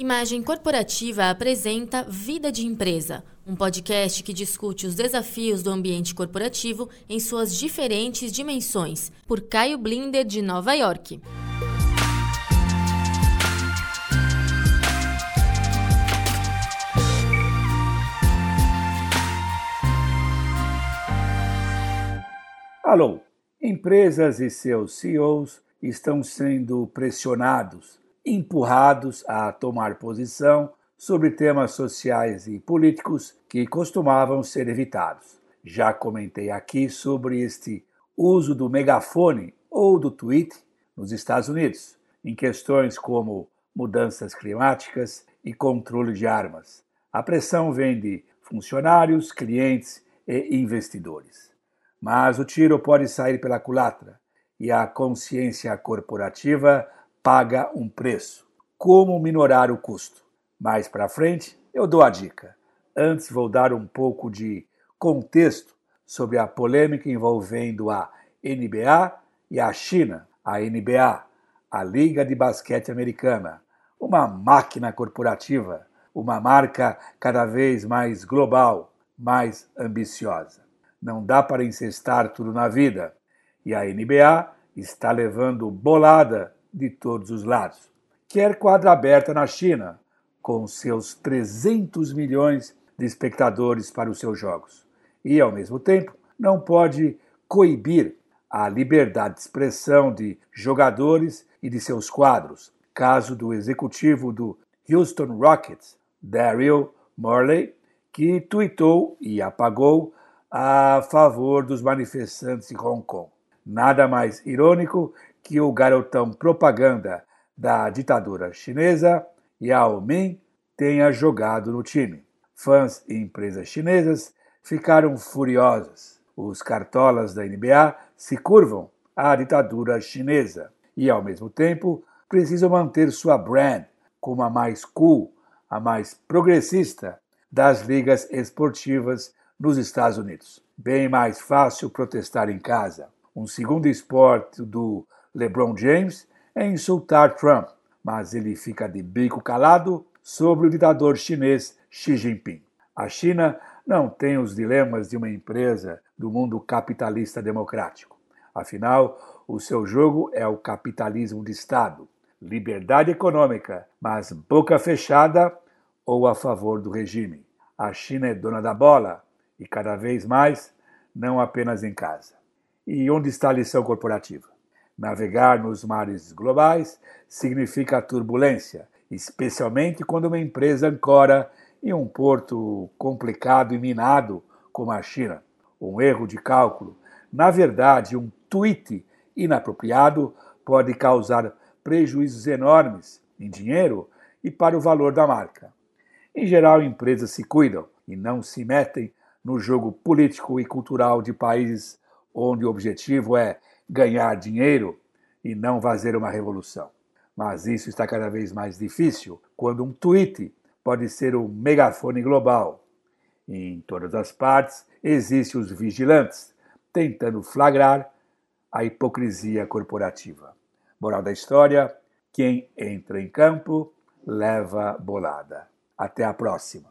Imagem Corporativa apresenta Vida de Empresa, um podcast que discute os desafios do ambiente corporativo em suas diferentes dimensões, por Caio Blinder, de Nova York. Alô, empresas e seus CEOs estão sendo pressionados empurrados a tomar posição sobre temas sociais e políticos que costumavam ser evitados. Já comentei aqui sobre este uso do megafone ou do tweet nos Estados Unidos, em questões como mudanças climáticas e controle de armas. A pressão vem de funcionários, clientes e investidores. Mas o tiro pode sair pela culatra e a consciência corporativa paga um preço. Como minorar o custo? Mais para frente eu dou a dica. Antes vou dar um pouco de contexto sobre a polêmica envolvendo a NBA e a China. A NBA, a Liga de Basquete Americana, uma máquina corporativa, uma marca cada vez mais global, mais ambiciosa. Não dá para incestar tudo na vida. E a NBA está levando bolada de todos os lados. Quer quadra aberta na China, com seus 300 milhões de espectadores para os seus jogos. E, ao mesmo tempo, não pode coibir a liberdade de expressão de jogadores e de seus quadros. Caso do executivo do Houston Rockets, Daryl Morley, que tuitou e apagou a favor dos manifestantes em Hong Kong. Nada mais irônico que o garotão propaganda da ditadura chinesa, Yao Ming, tenha jogado no time. Fãs e empresas chinesas ficaram furiosas. Os cartolas da NBA se curvam à ditadura chinesa e, ao mesmo tempo, precisam manter sua brand como a mais cool, a mais progressista das ligas esportivas nos Estados Unidos. Bem mais fácil protestar em casa. Um segundo esporte do LeBron James é insultar Trump, mas ele fica de bico calado sobre o ditador chinês Xi Jinping. A China não tem os dilemas de uma empresa do mundo capitalista democrático. Afinal, o seu jogo é o capitalismo de Estado, liberdade econômica, mas boca fechada ou a favor do regime. A China é dona da bola e cada vez mais, não apenas em casa. E onde está a lição corporativa? Navegar nos mares globais significa turbulência, especialmente quando uma empresa ancora em um porto complicado e minado como a China. Um erro de cálculo, na verdade, um tweet inapropriado, pode causar prejuízos enormes em dinheiro e para o valor da marca. Em geral, empresas se cuidam e não se metem no jogo político e cultural de países onde o objetivo é ganhar dinheiro e não fazer uma revolução. Mas isso está cada vez mais difícil quando um tweet pode ser um megafone global. Em todas as partes existem os vigilantes tentando flagrar a hipocrisia corporativa. Moral da história: quem entra em campo leva bolada. Até a próxima.